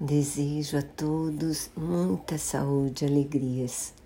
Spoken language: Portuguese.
Desejo a todos muita saúde e alegrias.